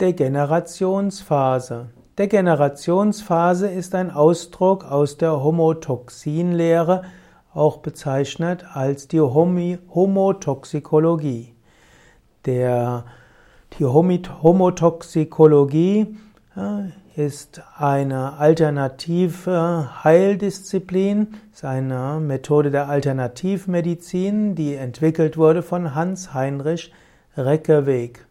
Degenerationsphase. Degenerationsphase ist ein Ausdruck aus der Homotoxinlehre, auch bezeichnet als die Homotoxikologie. Der, die Homotoxikologie ist eine alternative Heildisziplin, ist eine Methode der Alternativmedizin, die entwickelt wurde von Hans Heinrich Reckeweg.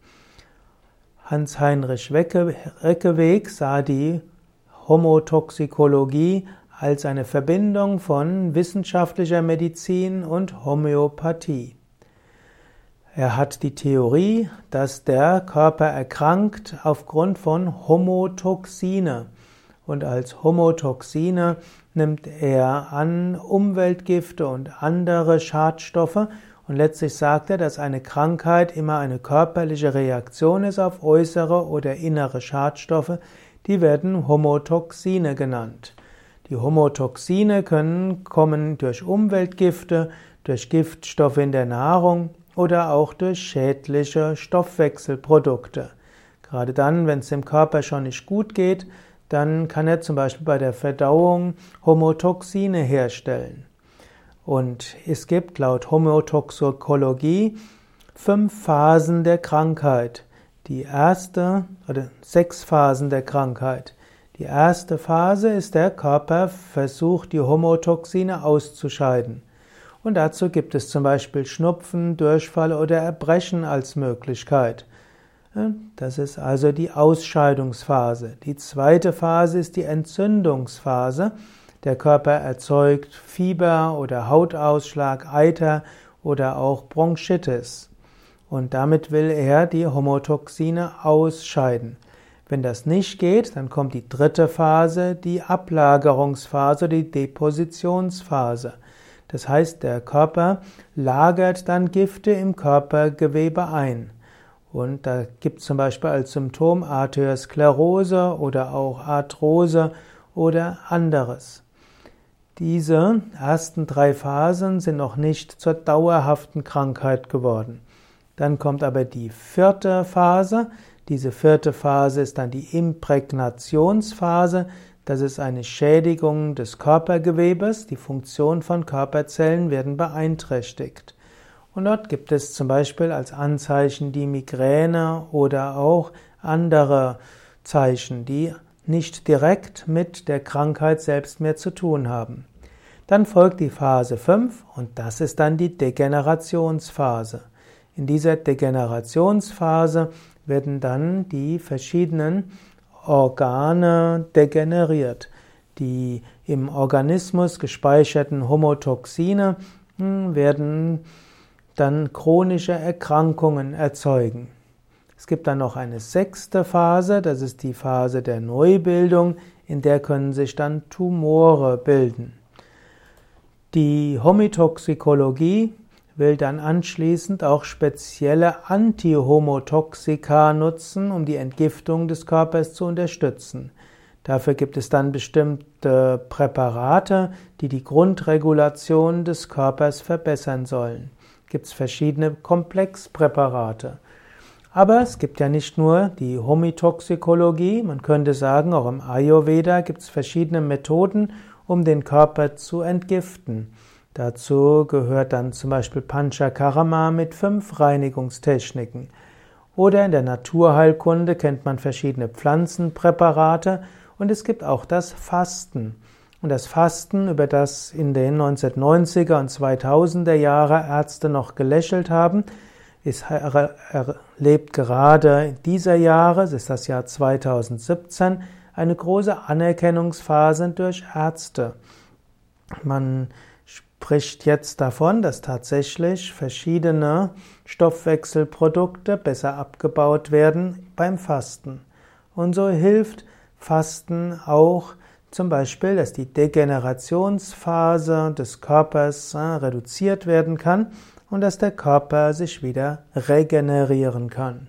Hans-Heinrich Reckeweg sah die Homotoxikologie als eine Verbindung von wissenschaftlicher Medizin und Homöopathie. Er hat die Theorie, dass der Körper erkrankt aufgrund von Homotoxine. Und als Homotoxine nimmt er an Umweltgifte und andere Schadstoffe und letztlich sagt er, dass eine Krankheit immer eine körperliche Reaktion ist auf äußere oder innere Schadstoffe, die werden Homotoxine genannt. Die Homotoxine können kommen durch Umweltgifte, durch Giftstoffe in der Nahrung oder auch durch schädliche Stoffwechselprodukte. Gerade dann, wenn es dem Körper schon nicht gut geht, dann kann er zum Beispiel bei der Verdauung Homotoxine herstellen. Und es gibt laut Homotoxikologie fünf Phasen der Krankheit. Die erste, oder sechs Phasen der Krankheit. Die erste Phase ist, der Körper versucht, die Homotoxine auszuscheiden. Und dazu gibt es zum Beispiel Schnupfen, Durchfall oder Erbrechen als Möglichkeit. Das ist also die Ausscheidungsphase. Die zweite Phase ist die Entzündungsphase. Der Körper erzeugt Fieber oder Hautausschlag, Eiter oder auch Bronchitis. Und damit will er die Homotoxine ausscheiden. Wenn das nicht geht, dann kommt die dritte Phase, die Ablagerungsphase, die Depositionsphase. Das heißt, der Körper lagert dann Gifte im Körpergewebe ein. Und da gibt es zum Beispiel als Symptom Arteriosklerose oder auch Arthrose oder anderes. Diese ersten drei Phasen sind noch nicht zur dauerhaften Krankheit geworden. Dann kommt aber die vierte Phase. Diese vierte Phase ist dann die Imprägnationsphase. Das ist eine Schädigung des Körpergewebes. Die Funktion von Körperzellen werden beeinträchtigt. Und dort gibt es zum Beispiel als Anzeichen die Migräne oder auch andere Zeichen, die nicht direkt mit der Krankheit selbst mehr zu tun haben. Dann folgt die Phase 5 und das ist dann die Degenerationsphase. In dieser Degenerationsphase werden dann die verschiedenen Organe degeneriert. Die im Organismus gespeicherten Homotoxine hm, werden dann chronische Erkrankungen erzeugen. Es gibt dann noch eine sechste Phase, das ist die Phase der Neubildung, in der können sich dann Tumore bilden. Die Homitoxikologie will dann anschließend auch spezielle Antihomotoxika nutzen, um die Entgiftung des Körpers zu unterstützen. Dafür gibt es dann bestimmte Präparate, die die Grundregulation des Körpers verbessern sollen. Gibt es verschiedene Komplexpräparate. Aber es gibt ja nicht nur die Homitoxikologie, man könnte sagen, auch im Ayurveda gibt es verschiedene Methoden, um den Körper zu entgiften. Dazu gehört dann zum Beispiel Panchakarma mit fünf Reinigungstechniken. Oder in der Naturheilkunde kennt man verschiedene Pflanzenpräparate und es gibt auch das Fasten. Und das Fasten, über das in den 1990er und 2000er Jahre Ärzte noch gelächelt haben, ist, erlebt gerade in dieser Jahre, es ist das Jahr 2017, eine große Anerkennungsphase durch Ärzte. Man spricht jetzt davon, dass tatsächlich verschiedene Stoffwechselprodukte besser abgebaut werden beim Fasten. Und so hilft Fasten auch zum Beispiel, dass die Degenerationsphase des Körpers äh, reduziert werden kann und dass der Körper sich wieder regenerieren kann.